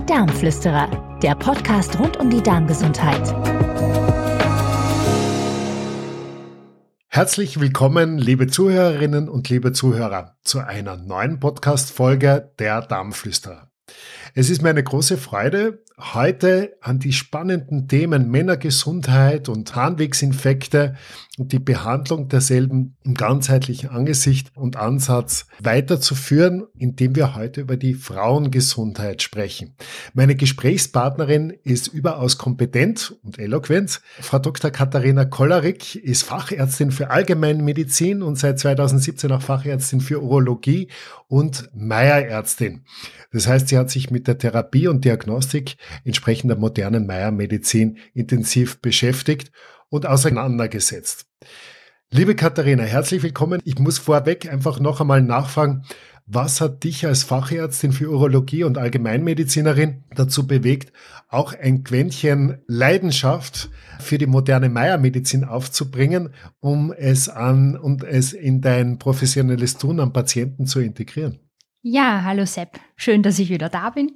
Die Darmflüsterer, der Podcast rund um die Darmgesundheit. Herzlich willkommen, liebe Zuhörerinnen und liebe Zuhörer, zu einer neuen Podcast-Folge der Darmflüsterer. Es ist mir eine große Freude, heute an die spannenden Themen Männergesundheit und Harnwegsinfekte und die Behandlung derselben im ganzheitlichen Angesicht und Ansatz weiterzuführen, indem wir heute über die Frauengesundheit sprechen. Meine Gesprächspartnerin ist überaus kompetent und eloquent. Frau Dr. Katharina Kollerik ist Fachärztin für Allgemeinmedizin und seit 2017 auch Fachärztin für Urologie und Meierärztin. Das heißt, sie hat sich mit der Therapie und Diagnostik entsprechend der modernen Meiermedizin intensiv beschäftigt und auseinandergesetzt. Liebe Katharina, herzlich willkommen. Ich muss vorweg einfach noch einmal nachfragen, was hat dich als Fachärztin für Urologie und Allgemeinmedizinerin dazu bewegt, auch ein Quäntchen Leidenschaft für die moderne Meiermedizin aufzubringen, um es an und es in dein professionelles Tun am Patienten zu integrieren? Ja, hallo Sepp. Schön, dass ich wieder da bin.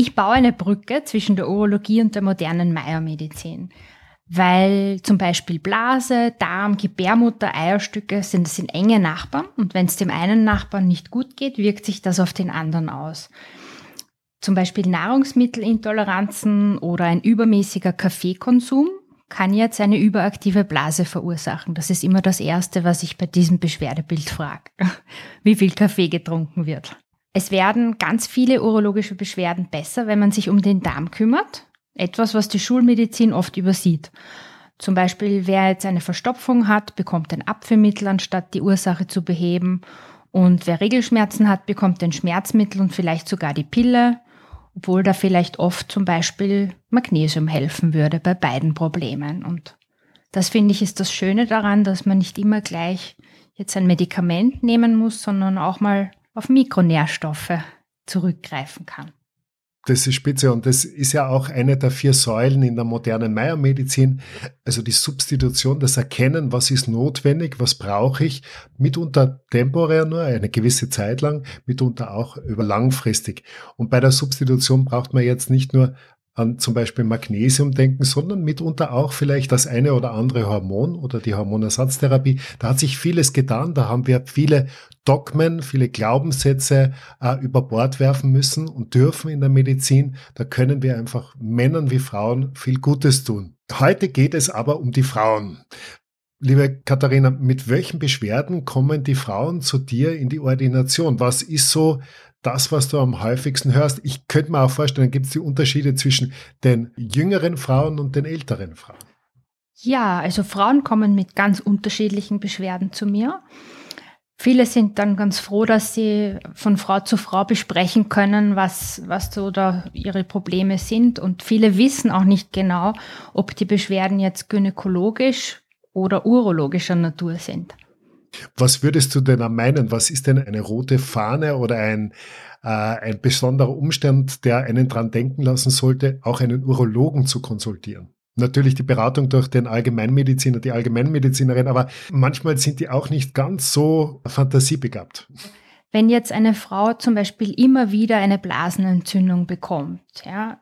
Ich baue eine Brücke zwischen der Urologie und der modernen Meiermedizin. Weil zum Beispiel Blase, Darm, Gebärmutter, Eierstücke sind, sind enge Nachbarn und wenn es dem einen Nachbarn nicht gut geht, wirkt sich das auf den anderen aus. Zum Beispiel Nahrungsmittelintoleranzen oder ein übermäßiger Kaffeekonsum kann jetzt eine überaktive Blase verursachen. Das ist immer das Erste, was ich bei diesem Beschwerdebild frage, wie viel Kaffee getrunken wird. Es werden ganz viele urologische Beschwerden besser, wenn man sich um den Darm kümmert. Etwas, was die Schulmedizin oft übersieht. Zum Beispiel, wer jetzt eine Verstopfung hat, bekommt ein Abführmittel, anstatt die Ursache zu beheben. Und wer Regelschmerzen hat, bekommt ein Schmerzmittel und vielleicht sogar die Pille obwohl da vielleicht oft zum Beispiel Magnesium helfen würde bei beiden Problemen. Und das finde ich ist das Schöne daran, dass man nicht immer gleich jetzt ein Medikament nehmen muss, sondern auch mal auf Mikronährstoffe zurückgreifen kann. Das ist spitze und das ist ja auch eine der vier Säulen in der modernen Meiermedizin. Also die Substitution, das Erkennen, was ist notwendig, was brauche ich, mitunter temporär nur, eine gewisse Zeit lang, mitunter auch über langfristig. Und bei der Substitution braucht man jetzt nicht nur an zum Beispiel Magnesium denken, sondern mitunter auch vielleicht das eine oder andere Hormon oder die Hormonersatztherapie. Da hat sich vieles getan. Da haben wir viele Dogmen, viele Glaubenssätze äh, über Bord werfen müssen und dürfen in der Medizin. Da können wir einfach Männern wie Frauen viel Gutes tun. Heute geht es aber um die Frauen. Liebe Katharina, mit welchen Beschwerden kommen die Frauen zu dir in die Ordination? Was ist so das, was du am häufigsten hörst? Ich könnte mir auch vorstellen, gibt es die Unterschiede zwischen den jüngeren Frauen und den älteren Frauen? Ja, also Frauen kommen mit ganz unterschiedlichen Beschwerden zu mir. Viele sind dann ganz froh, dass sie von Frau zu Frau besprechen können, was, was so da ihre Probleme sind. Und viele wissen auch nicht genau, ob die Beschwerden jetzt gynäkologisch oder urologischer Natur sind. Was würdest du denn meinen? Was ist denn eine rote Fahne oder ein, äh, ein besonderer Umstand, der einen dran denken lassen sollte, auch einen Urologen zu konsultieren? Natürlich die Beratung durch den Allgemeinmediziner, die Allgemeinmedizinerin, aber manchmal sind die auch nicht ganz so fantasiebegabt. Wenn jetzt eine Frau zum Beispiel immer wieder eine Blasenentzündung bekommt, ja,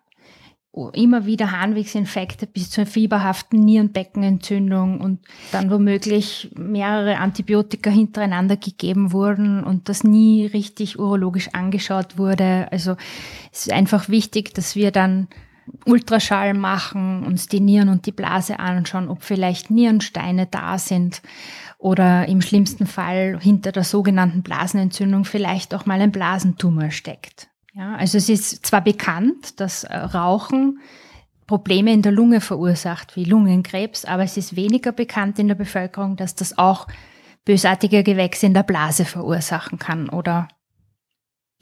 immer wieder Harnwegsinfekte bis zur fieberhaften Nierenbeckenentzündung und dann womöglich mehrere Antibiotika hintereinander gegeben wurden und das nie richtig urologisch angeschaut wurde. Also es ist einfach wichtig, dass wir dann Ultraschall machen, uns die Nieren und die Blase anschauen, ob vielleicht Nierensteine da sind oder im schlimmsten Fall hinter der sogenannten Blasenentzündung vielleicht auch mal ein Blasentumor steckt. Ja, also es ist zwar bekannt, dass äh, Rauchen Probleme in der Lunge verursacht, wie Lungenkrebs, aber es ist weniger bekannt in der Bevölkerung, dass das auch bösartige Gewächse in der Blase verursachen kann oder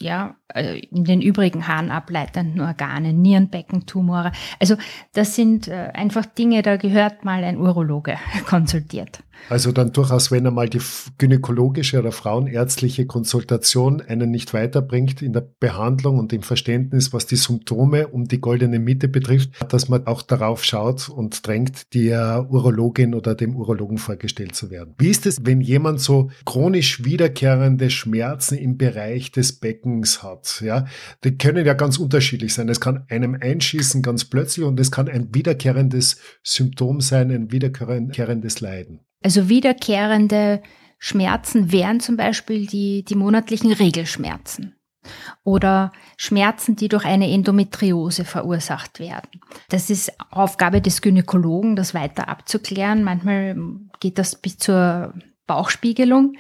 ja, äh, in den übrigen harnableitenden Organen, Nierenbeckentumore. Also das sind äh, einfach Dinge, da gehört mal ein Urologe konsultiert. Also dann durchaus, wenn einmal die gynäkologische oder frauenärztliche Konsultation einen nicht weiterbringt in der Behandlung und im Verständnis, was die Symptome um die goldene Mitte betrifft, dass man auch darauf schaut und drängt, der Urologin oder dem Urologen vorgestellt zu werden. Wie ist es, wenn jemand so chronisch wiederkehrende Schmerzen im Bereich des Beckens hat? Ja, die können ja ganz unterschiedlich sein. Es kann einem einschießen ganz plötzlich und es kann ein wiederkehrendes Symptom sein, ein wiederkehrendes Leiden. Also wiederkehrende Schmerzen wären zum Beispiel die, die monatlichen Regelschmerzen oder Schmerzen, die durch eine Endometriose verursacht werden. Das ist Aufgabe des Gynäkologen, das weiter abzuklären. Manchmal geht das bis zur Bauchspiegelung,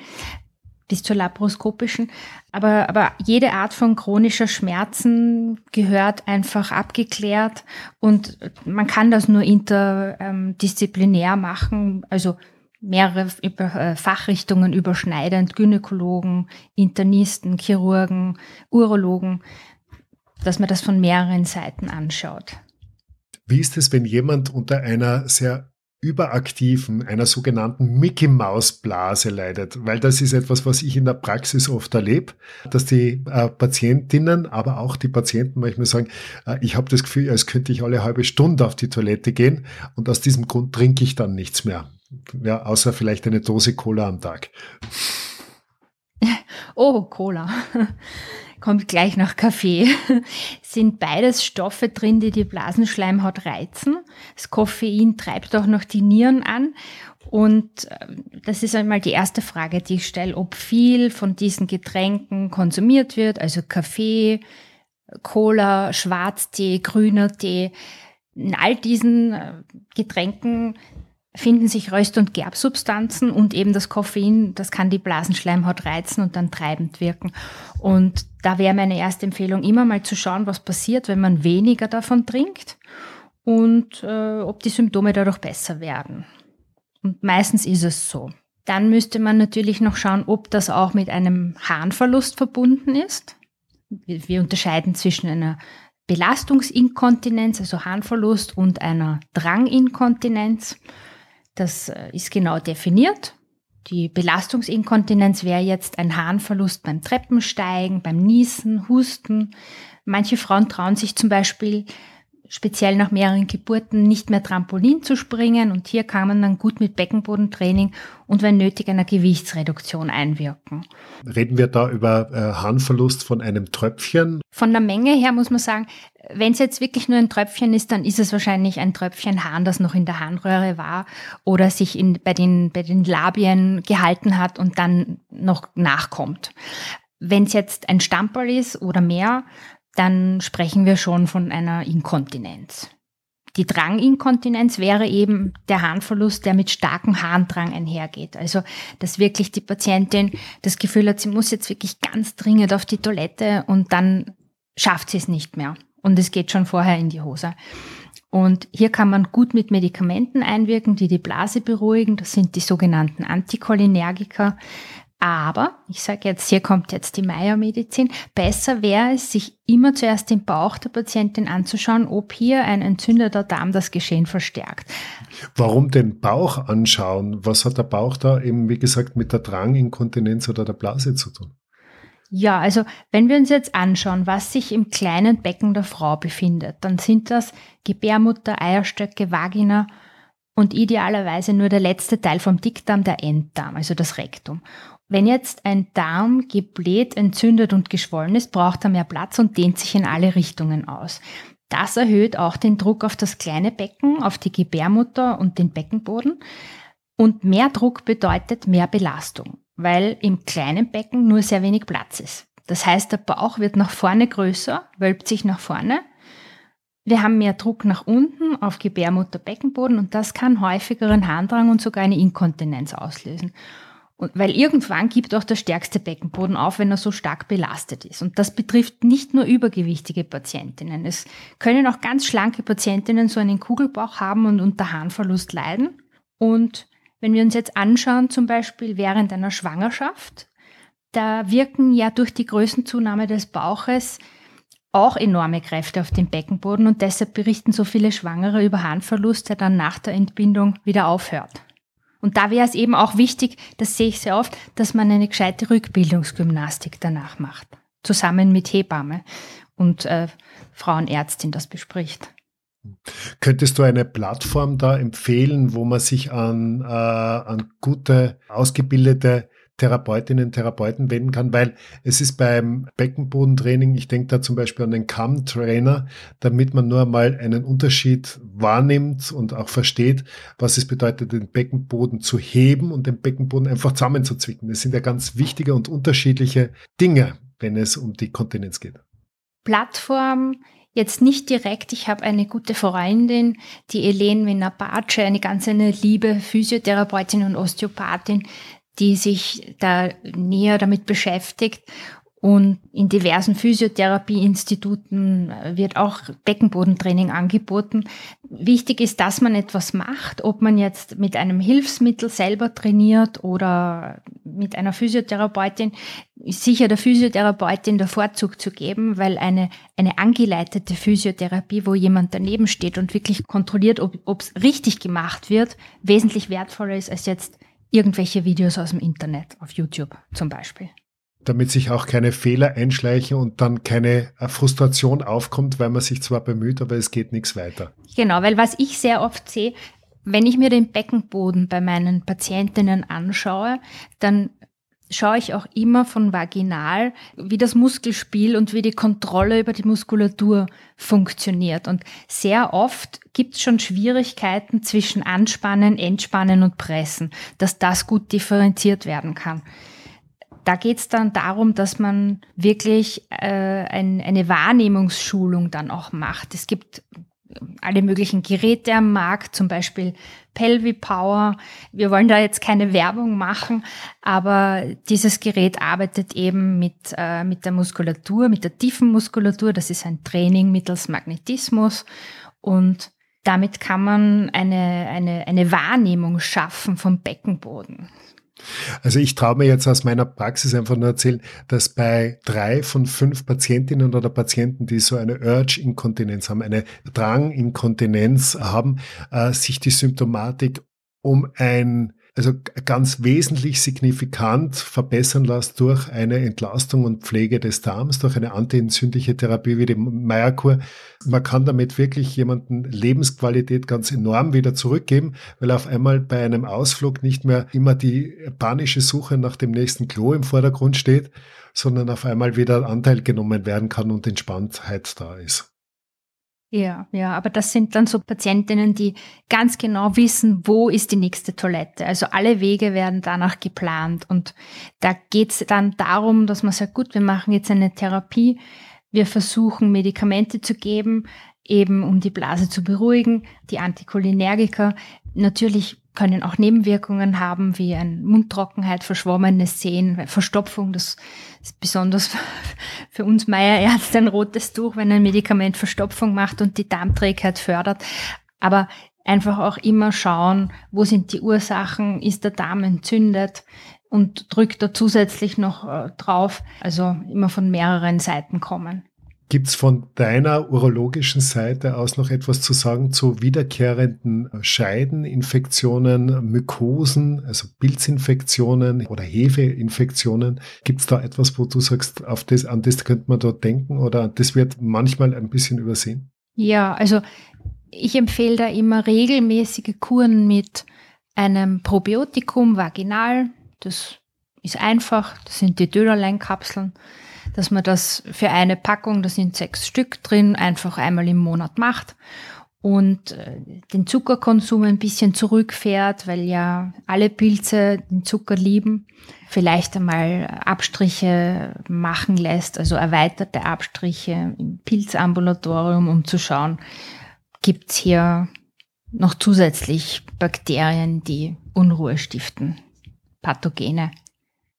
bis zur laparoskopischen. Aber, aber jede Art von chronischer Schmerzen gehört einfach abgeklärt und man kann das nur interdisziplinär machen. Also mehrere äh, Fachrichtungen überschneidend, Gynäkologen, Internisten, Chirurgen, Urologen, dass man das von mehreren Seiten anschaut. Wie ist es, wenn jemand unter einer sehr überaktiven, einer sogenannten Mickey Maus Blase leidet, weil das ist etwas, was ich in der Praxis oft erlebe, dass die äh, Patientinnen, aber auch die Patienten manchmal sagen, äh, ich habe das Gefühl, als könnte ich alle halbe Stunde auf die Toilette gehen und aus diesem Grund trinke ich dann nichts mehr. Ja, außer vielleicht eine Dose Cola am Tag. Oh, Cola. Kommt gleich nach Kaffee. Sind beides Stoffe drin, die die Blasenschleimhaut reizen. Das Koffein treibt auch noch die Nieren an. Und äh, das ist einmal die erste Frage, die ich stelle, ob viel von diesen Getränken konsumiert wird, also Kaffee, Cola, Schwarztee, grüner Tee. In all diesen äh, Getränken finden sich Röst- und Gerbsubstanzen und eben das Koffein, das kann die Blasenschleimhaut reizen und dann treibend wirken. Und da wäre meine erste Empfehlung immer mal zu schauen, was passiert, wenn man weniger davon trinkt und äh, ob die Symptome dadurch besser werden. Und meistens ist es so. Dann müsste man natürlich noch schauen, ob das auch mit einem Harnverlust verbunden ist. Wir, wir unterscheiden zwischen einer Belastungsinkontinenz, also Harnverlust, und einer Dranginkontinenz. Das äh, ist genau definiert. Die Belastungsinkontinenz wäre jetzt ein Harnverlust beim Treppensteigen, beim Niesen, Husten. Manche Frauen trauen sich zum Beispiel speziell nach mehreren Geburten nicht mehr Trampolin zu springen und hier kann man dann gut mit Beckenbodentraining und wenn nötig einer Gewichtsreduktion einwirken. Reden wir da über äh, Harnverlust von einem Tröpfchen? Von der Menge her muss man sagen, wenn es jetzt wirklich nur ein Tröpfchen ist, dann ist es wahrscheinlich ein Tröpfchen Hahn, das noch in der Harnröhre war oder sich in, bei, den, bei den Labien gehalten hat und dann noch nachkommt. Wenn es jetzt ein Stamperl ist oder mehr, dann sprechen wir schon von einer Inkontinenz. Die Dranginkontinenz wäre eben der Harnverlust, der mit starkem Harndrang einhergeht. Also, dass wirklich die Patientin das Gefühl hat, sie muss jetzt wirklich ganz dringend auf die Toilette und dann schafft sie es nicht mehr. Und es geht schon vorher in die Hose. Und hier kann man gut mit Medikamenten einwirken, die die Blase beruhigen. Das sind die sogenannten Anticholinergika. Aber, ich sage jetzt, hier kommt jetzt die Meiermedizin, besser wäre es, sich immer zuerst den Bauch der Patientin anzuschauen, ob hier ein entzündeter Darm das Geschehen verstärkt. Warum den Bauch anschauen? Was hat der Bauch da eben, wie gesagt, mit der Dranginkontinenz oder der Blase zu tun? Ja, also wenn wir uns jetzt anschauen, was sich im kleinen Becken der Frau befindet, dann sind das Gebärmutter, Eierstöcke, Vagina und idealerweise nur der letzte Teil vom Dickdarm, der Enddarm, also das Rektum. Wenn jetzt ein Darm gebläht, entzündet und geschwollen ist, braucht er mehr Platz und dehnt sich in alle Richtungen aus. Das erhöht auch den Druck auf das kleine Becken, auf die Gebärmutter und den Beckenboden. Und mehr Druck bedeutet mehr Belastung, weil im kleinen Becken nur sehr wenig Platz ist. Das heißt, der Bauch wird nach vorne größer, wölbt sich nach vorne. Wir haben mehr Druck nach unten auf Gebärmutter, Beckenboden und das kann häufigeren Harndrang und sogar eine Inkontinenz auslösen. Und weil irgendwann gibt auch der stärkste Beckenboden auf, wenn er so stark belastet ist. Und das betrifft nicht nur übergewichtige Patientinnen. Es können auch ganz schlanke Patientinnen so einen Kugelbauch haben und unter Harnverlust leiden. Und wenn wir uns jetzt anschauen, zum Beispiel während einer Schwangerschaft, da wirken ja durch die Größenzunahme des Bauches auch enorme Kräfte auf den Beckenboden und deshalb berichten so viele Schwangere über Harnverlust, der dann nach der Entbindung wieder aufhört. Und da wäre es eben auch wichtig, das sehe ich sehr oft, dass man eine gescheite Rückbildungsgymnastik danach macht, zusammen mit Hebamme und äh, Frauenärztin das bespricht. Könntest du eine Plattform da empfehlen, wo man sich an, äh, an gute, ausgebildete Therapeutinnen, Therapeuten wenden kann, weil es ist beim Beckenbodentraining, ich denke da zum Beispiel an den CAM-Trainer, damit man nur mal einen Unterschied wahrnimmt und auch versteht, was es bedeutet, den Beckenboden zu heben und den Beckenboden einfach zusammenzuzwicken. Das sind ja ganz wichtige und unterschiedliche Dinge, wenn es um die Kontinenz geht. Plattform Jetzt nicht direkt, ich habe eine gute Freundin, die Helene Venapace, eine ganz eine liebe Physiotherapeutin und Osteopathin, die sich da näher damit beschäftigt. Und in diversen Physiotherapieinstituten wird auch Beckenbodentraining angeboten. Wichtig ist, dass man etwas macht, ob man jetzt mit einem Hilfsmittel selber trainiert oder mit einer Physiotherapeutin. Ist sicher der Physiotherapeutin der Vorzug zu geben, weil eine, eine angeleitete Physiotherapie, wo jemand daneben steht und wirklich kontrolliert, ob es richtig gemacht wird, wesentlich wertvoller ist als jetzt irgendwelche Videos aus dem Internet, auf YouTube zum Beispiel. Damit sich auch keine Fehler einschleichen und dann keine äh, Frustration aufkommt, weil man sich zwar bemüht, aber es geht nichts weiter. Genau, weil was ich sehr oft sehe, wenn ich mir den Beckenboden bei meinen Patientinnen anschaue, dann schaue ich auch immer von vaginal, wie das Muskelspiel und wie die Kontrolle über die Muskulatur funktioniert. Und sehr oft gibt es schon Schwierigkeiten zwischen Anspannen, Entspannen und Pressen, dass das gut differenziert werden kann. Da geht es dann darum, dass man wirklich äh, ein, eine Wahrnehmungsschulung dann auch macht. Es gibt alle möglichen Geräte am Markt, zum Beispiel Pelvipower. Wir wollen da jetzt keine Werbung machen, aber dieses Gerät arbeitet eben mit, äh, mit der Muskulatur, mit der tiefen Muskulatur. Das ist ein Training mittels Magnetismus und damit kann man eine, eine, eine Wahrnehmung schaffen vom Beckenboden. Also ich traue mir jetzt aus meiner Praxis einfach nur erzählen, dass bei drei von fünf Patientinnen oder Patienten, die so eine Urge-Inkontinenz haben, eine Drang-Inkontinenz haben, äh, sich die Symptomatik um ein also ganz wesentlich signifikant verbessern lässt durch eine Entlastung und Pflege des Darms, durch eine antientzündliche Therapie wie die Meierkur. Man kann damit wirklich jemanden Lebensqualität ganz enorm wieder zurückgeben, weil auf einmal bei einem Ausflug nicht mehr immer die panische Suche nach dem nächsten Klo im Vordergrund steht, sondern auf einmal wieder Anteil genommen werden kann und Entspanntheit da ist. Ja, ja, aber das sind dann so Patientinnen, die ganz genau wissen, wo ist die nächste Toilette. Also alle Wege werden danach geplant. Und da geht es dann darum, dass man sagt, gut, wir machen jetzt eine Therapie, wir versuchen Medikamente zu geben, eben um die Blase zu beruhigen, die Anticholinergika. Natürlich können auch Nebenwirkungen haben, wie ein Mundtrockenheit, verschwommenes Sehen, Verstopfung. Das ist besonders für uns Meierärzte ein rotes Tuch, wenn ein Medikament Verstopfung macht und die Darmträgheit fördert. Aber einfach auch immer schauen, wo sind die Ursachen, ist der Darm entzündet und drückt da zusätzlich noch äh, drauf. Also immer von mehreren Seiten kommen. Gibt es von deiner urologischen Seite aus noch etwas zu sagen zu wiederkehrenden Scheideninfektionen, Mykosen, also Pilzinfektionen oder Hefeinfektionen? Gibt es da etwas, wo du sagst, auf das, an das könnte man dort denken oder das wird manchmal ein bisschen übersehen? Ja, also ich empfehle da immer regelmäßige Kuren mit einem Probiotikum vaginal. Das ist einfach, das sind die Dönerleinkapseln. kapseln dass man das für eine Packung, da sind sechs Stück drin, einfach einmal im Monat macht und äh, den Zuckerkonsum ein bisschen zurückfährt, weil ja alle Pilze den Zucker lieben, vielleicht einmal Abstriche machen lässt, also erweiterte Abstriche im Pilzambulatorium, um zu schauen, gibt's hier noch zusätzlich Bakterien, die Unruhe stiften, Pathogene.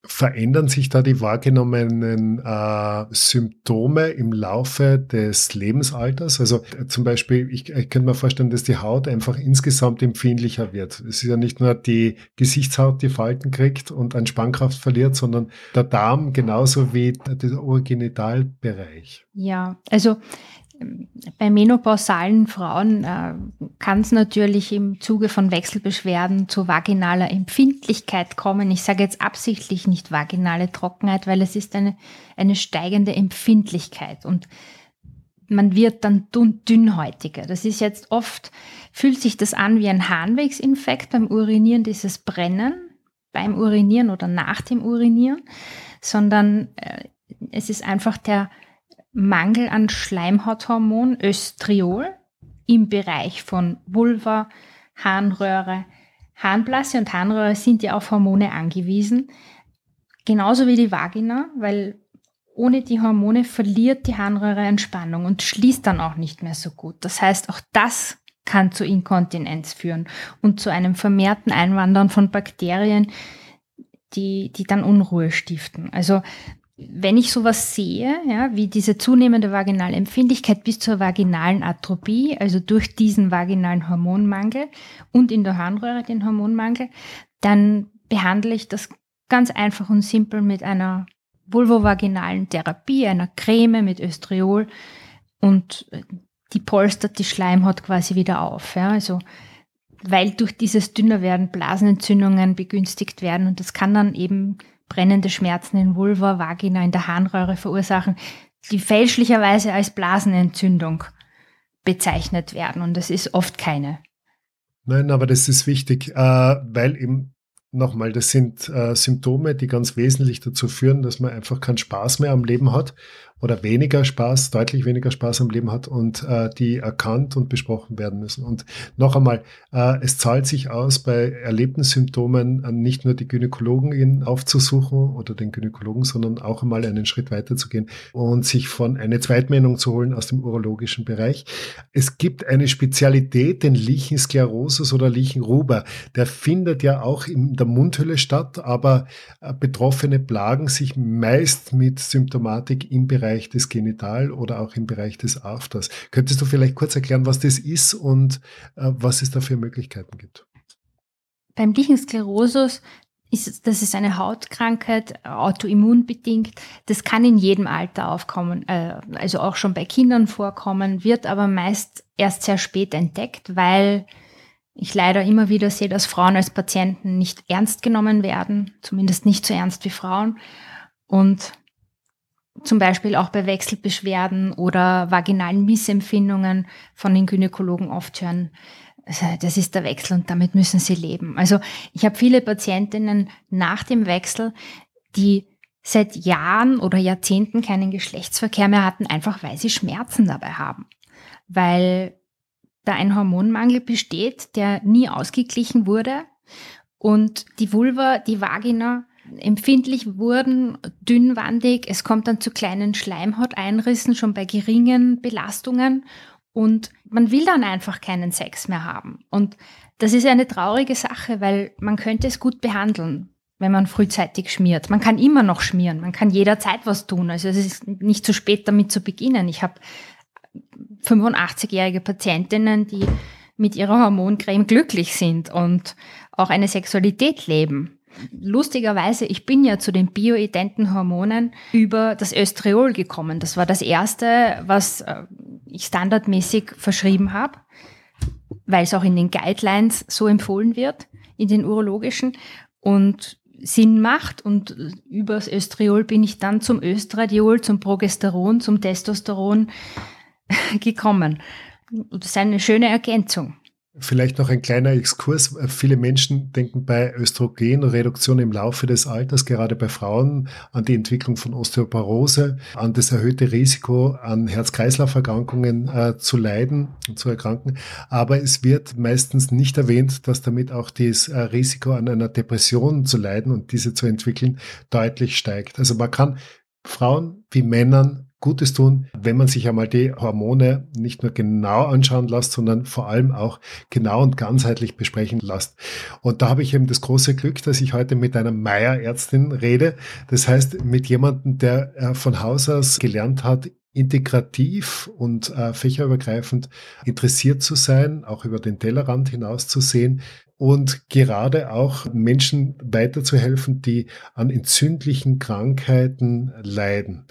Verändern sich da die wahrgenommenen äh, Symptome im Laufe des Lebensalters? Also äh, zum Beispiel, ich, ich könnte mir vorstellen, dass die Haut einfach insgesamt empfindlicher wird. Es ist ja nicht nur die Gesichtshaut, die Falten kriegt und an Spannkraft verliert, sondern der Darm genauso wie der Urogenitalbereich. Ja, also Bei menopausalen Frauen äh, kann es natürlich im Zuge von Wechselbeschwerden zu vaginaler Empfindlichkeit kommen. Ich sage jetzt absichtlich nicht vaginale Trockenheit, weil es ist eine, eine steigende Empfindlichkeit und man wird dann dünnhäutiger. Das ist jetzt oft, fühlt sich das an wie ein Harnwegsinfekt beim Urinieren, dieses Brennen beim Urinieren oder nach dem Urinieren, sondern äh, es ist einfach der Mangel an Schleimhauthormon Östriol im Bereich von Vulva, Harnröhre, Harnblasse und Harnröhre sind ja auf Hormone angewiesen. Genauso wie die Vagina, weil ohne die Hormone verliert die Harnröhre Entspannung und schließt dann auch nicht mehr so gut. Das heißt, auch das kann zu Inkontinenz führen und zu einem vermehrten Einwandern von Bakterien, die, die dann Unruhe stiften. Also wenn ich sowas sehe, ja, wie diese zunehmende vaginale Empfindlichkeit bis zur vaginalen Atropie, also durch diesen vaginalen Hormonmangel und in der Harnröhre den Hormonmangel, dann behandle ich das ganz einfach und simpel mit einer vulvovaginalen Therapie, einer Creme mit Östriol und die polstert die Schleimhaut quasi wieder auf. Ja, also weil durch dieses Dünnerwerden Blasenentzündungen begünstigt werden und das kann dann eben brennende Schmerzen in Vulva, Vagina, in der Harnröhre verursachen, die fälschlicherweise als Blasenentzündung bezeichnet werden. Und das ist oft keine. Nein, aber das ist wichtig, äh, weil eben nochmal, das sind äh, Symptome, die ganz wesentlich dazu führen, dass man einfach keinen Spaß mehr am Leben hat oder weniger Spaß, deutlich weniger Spaß am Leben hat und äh, die erkannt und besprochen werden müssen. Und noch einmal, äh, es zahlt sich aus, bei erlebten Symptomen äh, nicht nur die Gynäkologin aufzusuchen oder den Gynäkologen, sondern auch einmal einen Schritt weiter zu gehen und sich von eine Zweitmeinung zu holen aus dem urologischen Bereich. Es gibt eine Spezialität, den Lichensklerosus oder Lichenruber. Der findet ja auch in der Mundhöhle statt, aber äh, Betroffene plagen sich meist mit Symptomatik im Bereich Bereich des Genital oder auch im Bereich des Afters. Könntest du vielleicht kurz erklären, was das ist und äh, was es da für Möglichkeiten gibt? Beim Lichensklerosus ist, das ist eine Hautkrankheit, autoimmunbedingt. Das kann in jedem Alter aufkommen, äh, also auch schon bei Kindern vorkommen, wird aber meist erst sehr spät entdeckt, weil ich leider immer wieder sehe, dass Frauen als Patienten nicht ernst genommen werden, zumindest nicht so ernst wie Frauen. Und zum Beispiel auch bei Wechselbeschwerden oder vaginalen Missempfindungen von den Gynäkologen oft hören, also, das ist der Wechsel und damit müssen sie leben. Also ich habe viele Patientinnen nach dem Wechsel, die seit Jahren oder Jahrzehnten keinen Geschlechtsverkehr mehr hatten, einfach weil sie Schmerzen dabei haben. Weil da ein Hormonmangel besteht, der nie ausgeglichen wurde und die Vulva, die Vagina empfindlich wurden, dünnwandig. Es kommt dann zu kleinen Schleimhauteinrissen schon bei geringen Belastungen und man will dann einfach keinen Sex mehr haben. Und das ist eine traurige Sache, weil man könnte es gut behandeln, wenn man frühzeitig schmiert. Man kann immer noch schmieren, man kann jederzeit was tun. Also es ist nicht zu spät damit zu beginnen. Ich habe 85-jährige Patientinnen, die mit ihrer Hormoncreme glücklich sind und auch eine Sexualität leben lustigerweise, ich bin ja zu den bioidenten Hormonen über das Östriol gekommen. Das war das erste, was äh, ich standardmäßig verschrieben habe, weil es auch in den Guidelines so empfohlen wird, in den urologischen und Sinn macht. Und über das Östriol bin ich dann zum Östradiol, zum Progesteron, zum Testosteron gekommen. Das ist eine schöne Ergänzung. Vielleicht noch ein kleiner Exkurs. Viele Menschen denken bei Östrogenreduktion im Laufe des Alters, gerade bei Frauen, an die Entwicklung von Osteoporose, an das erhöhte Risiko, an Herz-Kreislauf-Erkrankungen äh, zu leiden und zu erkranken. Aber es wird meistens nicht erwähnt, dass damit auch das äh, Risiko an einer Depression zu leiden und diese zu entwickeln deutlich steigt. Also man kann Frauen wie Männern Gutes tun, wenn man sich einmal die Hormone nicht nur genau anschauen lässt, sondern vor allem auch genau und ganzheitlich besprechen lässt. Und da habe ich eben das große Glück, dass ich heute mit einer Meierärztin rede. Das heißt, mit jemandem, der äh, von Haus aus gelernt hat, integrativ und äh, fächerübergreifend interessiert zu sein, auch über den Tellerrand hinaus zu sehen und gerade auch Menschen weiterzuhelfen, die an entzündlichen Krankheiten leiden.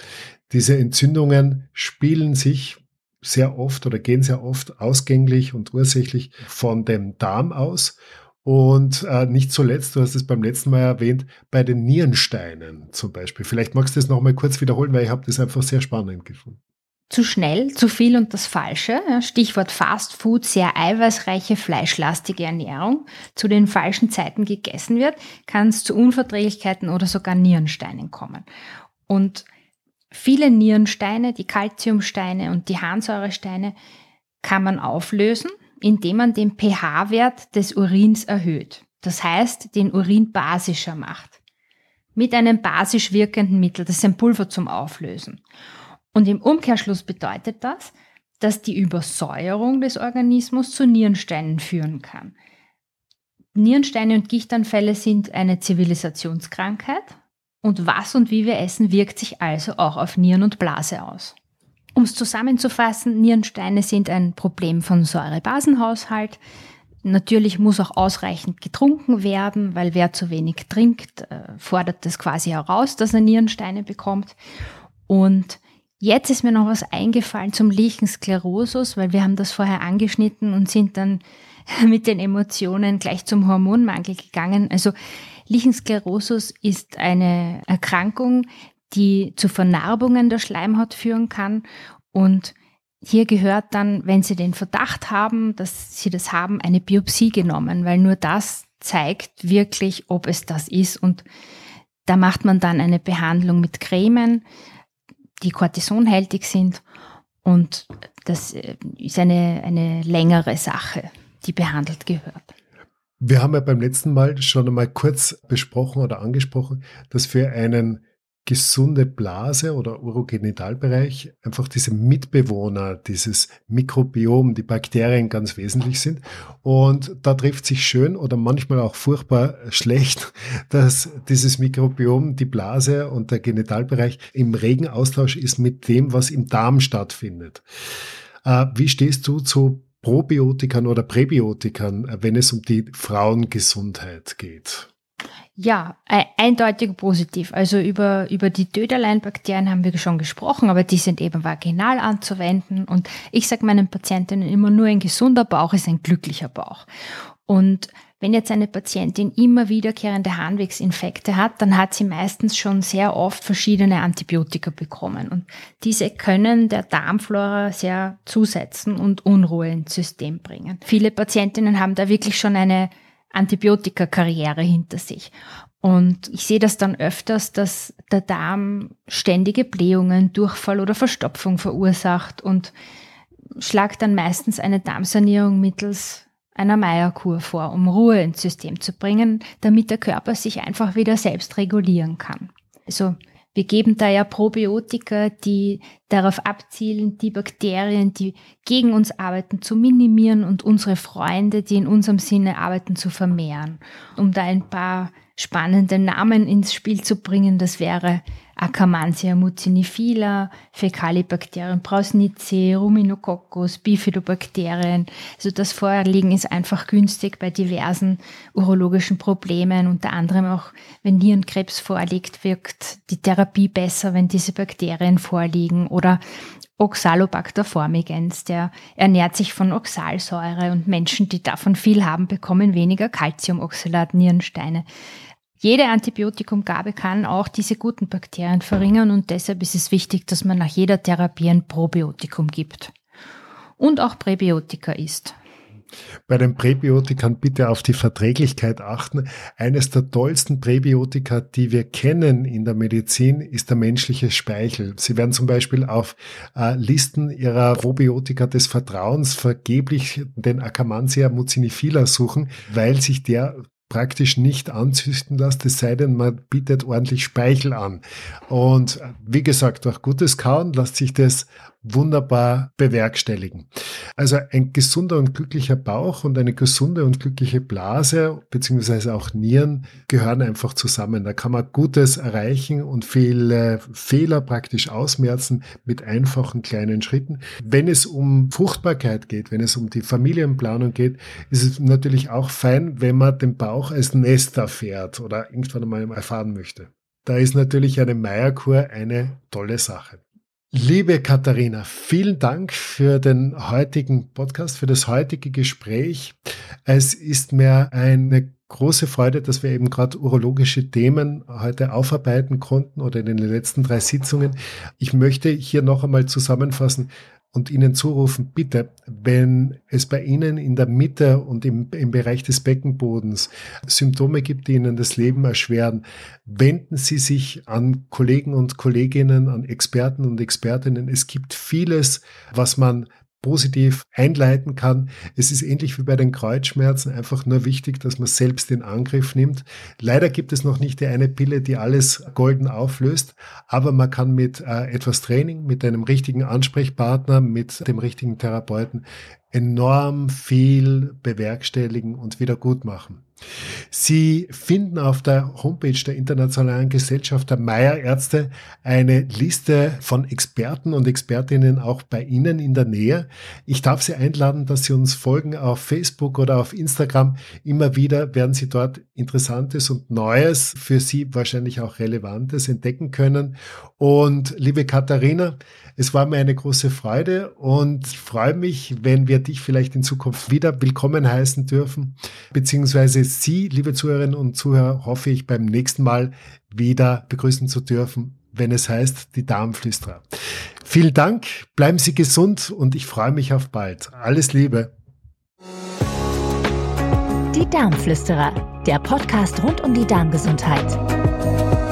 Diese Entzündungen spielen sich sehr oft oder gehen sehr oft ausgänglich und ursächlich von dem Darm aus. Und äh, nicht zuletzt, du hast es beim letzten Mal erwähnt, bei den Nierensteinen zum Beispiel. Vielleicht magst du das nochmal kurz wiederholen, weil ich habe das einfach sehr spannend gefunden. Zu schnell, zu viel und das Falsche. Stichwort Fast Food, sehr eiweißreiche, fleischlastige Ernährung, zu den falschen Zeiten gegessen wird, kann es zu Unverträglichkeiten oder sogar Nierensteinen kommen. Und viele Nierensteine, die Calciumsteine und die Harnsäuresteine kann man auflösen indem man den pH-Wert des Urins erhöht. Das heißt, den Urin basischer macht. Mit einem basisch wirkenden Mittel, das ist ein Pulver zum Auflösen. Und im Umkehrschluss bedeutet das, dass die Übersäuerung des Organismus zu Nierensteinen führen kann. Nierensteine und Gichtanfälle sind eine Zivilisationskrankheit und was und wie wir essen wirkt sich also auch auf Nieren und Blase aus. Um es zusammenzufassen, Nierensteine sind ein Problem von Säurebasenhaushalt. Natürlich muss auch ausreichend getrunken werden, weil wer zu wenig trinkt, äh, fordert das quasi heraus, dass er Nierensteine bekommt. Und jetzt ist mir noch was eingefallen zum Lichensklerosus, weil wir haben das vorher angeschnitten und sind dann mit den Emotionen gleich zum Hormonmangel gegangen. Also Lichensklerosus ist eine Erkrankung, die zu Vernarbungen der Schleimhaut führen kann. Und hier gehört dann, wenn Sie den Verdacht haben, dass Sie das haben, eine Biopsie genommen, weil nur das zeigt wirklich, ob es das ist. Und da macht man dann eine Behandlung mit Cremen, die kortisonhältig sind. Und das äh, ist eine, eine längere Sache, die behandelt gehört. Wir haben ja beim letzten Mal schon einmal kurz besprochen oder angesprochen, dass für einen gesunde Blase oder Urogenitalbereich einfach diese Mitbewohner, dieses Mikrobiom, die Bakterien ganz wesentlich sind. Und da trifft sich schön oder manchmal auch furchtbar schlecht, dass dieses Mikrobiom, die Blase und der Genitalbereich im regen Austausch ist mit dem, was im Darm stattfindet. Äh, wie stehst du zu Probiotikern oder Präbiotikern, wenn es um die Frauengesundheit geht? Ja, eindeutig positiv. Also über, über die Döderleinbakterien haben wir schon gesprochen, aber die sind eben vaginal anzuwenden. Und ich sage meinen Patientinnen immer, nur ein gesunder Bauch ist ein glücklicher Bauch. Und wenn jetzt eine Patientin immer wiederkehrende Harnwegsinfekte hat, dann hat sie meistens schon sehr oft verschiedene Antibiotika bekommen. Und diese können der Darmflora sehr zusetzen und Unruhe ins System bringen. Viele Patientinnen haben da wirklich schon eine Antibiotikakarriere hinter sich. Und ich sehe das dann öfters, dass der Darm ständige Blähungen, Durchfall oder Verstopfung verursacht und schlagt dann meistens eine Darmsanierung mittels einer Meierkur vor, um Ruhe ins System zu bringen, damit der Körper sich einfach wieder selbst regulieren kann. Also wir geben da ja Probiotika, die darauf abzielen, die Bakterien, die gegen uns arbeiten, zu minimieren und unsere Freunde, die in unserem Sinne arbeiten, zu vermehren. Um da ein paar spannende Namen ins Spiel zu bringen, das wäre Akkermansia mucinifila, Fecalibacterium prausnitzii, Ruminococcus, Bifidobakterien. Also das Vorliegen ist einfach günstig bei diversen urologischen Problemen, unter anderem auch wenn Nierenkrebs vorliegt, wirkt die Therapie besser, wenn diese Bakterien vorliegen oder Oxalobacter formigens, der ernährt sich von Oxalsäure und Menschen, die davon viel haben, bekommen weniger Calciumoxalat, Nierensteine. Jede Antibiotikumgabe kann auch diese guten Bakterien verringern und deshalb ist es wichtig, dass man nach jeder Therapie ein Probiotikum gibt. Und auch Präbiotika isst. Bei den Präbiotikern bitte auf die Verträglichkeit achten. Eines der tollsten Präbiotika, die wir kennen in der Medizin, ist der menschliche Speichel. Sie werden zum Beispiel auf äh, Listen ihrer Probiotika des Vertrauens vergeblich den Akkermansia mucinifila suchen, weil sich der praktisch nicht anzüchten lässt, es sei denn, man bietet ordentlich Speichel an. Und wie gesagt, durch gutes Kauen lässt sich das wunderbar bewerkstelligen. Also ein gesunder und glücklicher Bauch und eine gesunde und glückliche Blase beziehungsweise auch Nieren gehören einfach zusammen. Da kann man Gutes erreichen und viele Fehler praktisch ausmerzen mit einfachen kleinen Schritten. Wenn es um Fruchtbarkeit geht, wenn es um die Familienplanung geht, ist es natürlich auch fein, wenn man den Bauch als Nest erfährt oder irgendwann einmal erfahren möchte. Da ist natürlich eine Meierkur eine tolle Sache. Liebe Katharina, vielen Dank für den heutigen Podcast, für das heutige Gespräch. Es ist mir eine große Freude, dass wir eben gerade urologische Themen heute aufarbeiten konnten oder in den letzten drei Sitzungen. Ich möchte hier noch einmal zusammenfassen, und Ihnen zurufen, bitte, wenn es bei Ihnen in der Mitte und im, im Bereich des Beckenbodens Symptome gibt, die Ihnen das Leben erschweren, wenden Sie sich an Kollegen und Kolleginnen, an Experten und Expertinnen. Es gibt vieles, was man positiv einleiten kann. Es ist ähnlich wie bei den Kreuzschmerzen einfach nur wichtig, dass man selbst den Angriff nimmt. Leider gibt es noch nicht die eine Pille, die alles golden auflöst, aber man kann mit äh, etwas Training, mit einem richtigen Ansprechpartner, mit dem richtigen Therapeuten enorm viel bewerkstelligen und wieder gut machen. Sie finden auf der Homepage der Internationalen Gesellschaft der Meierärzte eine Liste von Experten und Expertinnen auch bei Ihnen in der Nähe. Ich darf Sie einladen, dass Sie uns folgen auf Facebook oder auf Instagram. Immer wieder werden Sie dort Interessantes und Neues, für Sie wahrscheinlich auch Relevantes entdecken können. Und liebe Katharina, es war mir eine große Freude und freue mich, wenn wir dich vielleicht in Zukunft wieder willkommen heißen dürfen, beziehungsweise Sie, liebe Zuhörerinnen und Zuhörer, hoffe ich beim nächsten Mal wieder begrüßen zu dürfen, wenn es heißt, die Darmflüsterer. Vielen Dank, bleiben Sie gesund und ich freue mich auf bald. Alles Liebe. Die Darmflüsterer, der Podcast rund um die Darmgesundheit.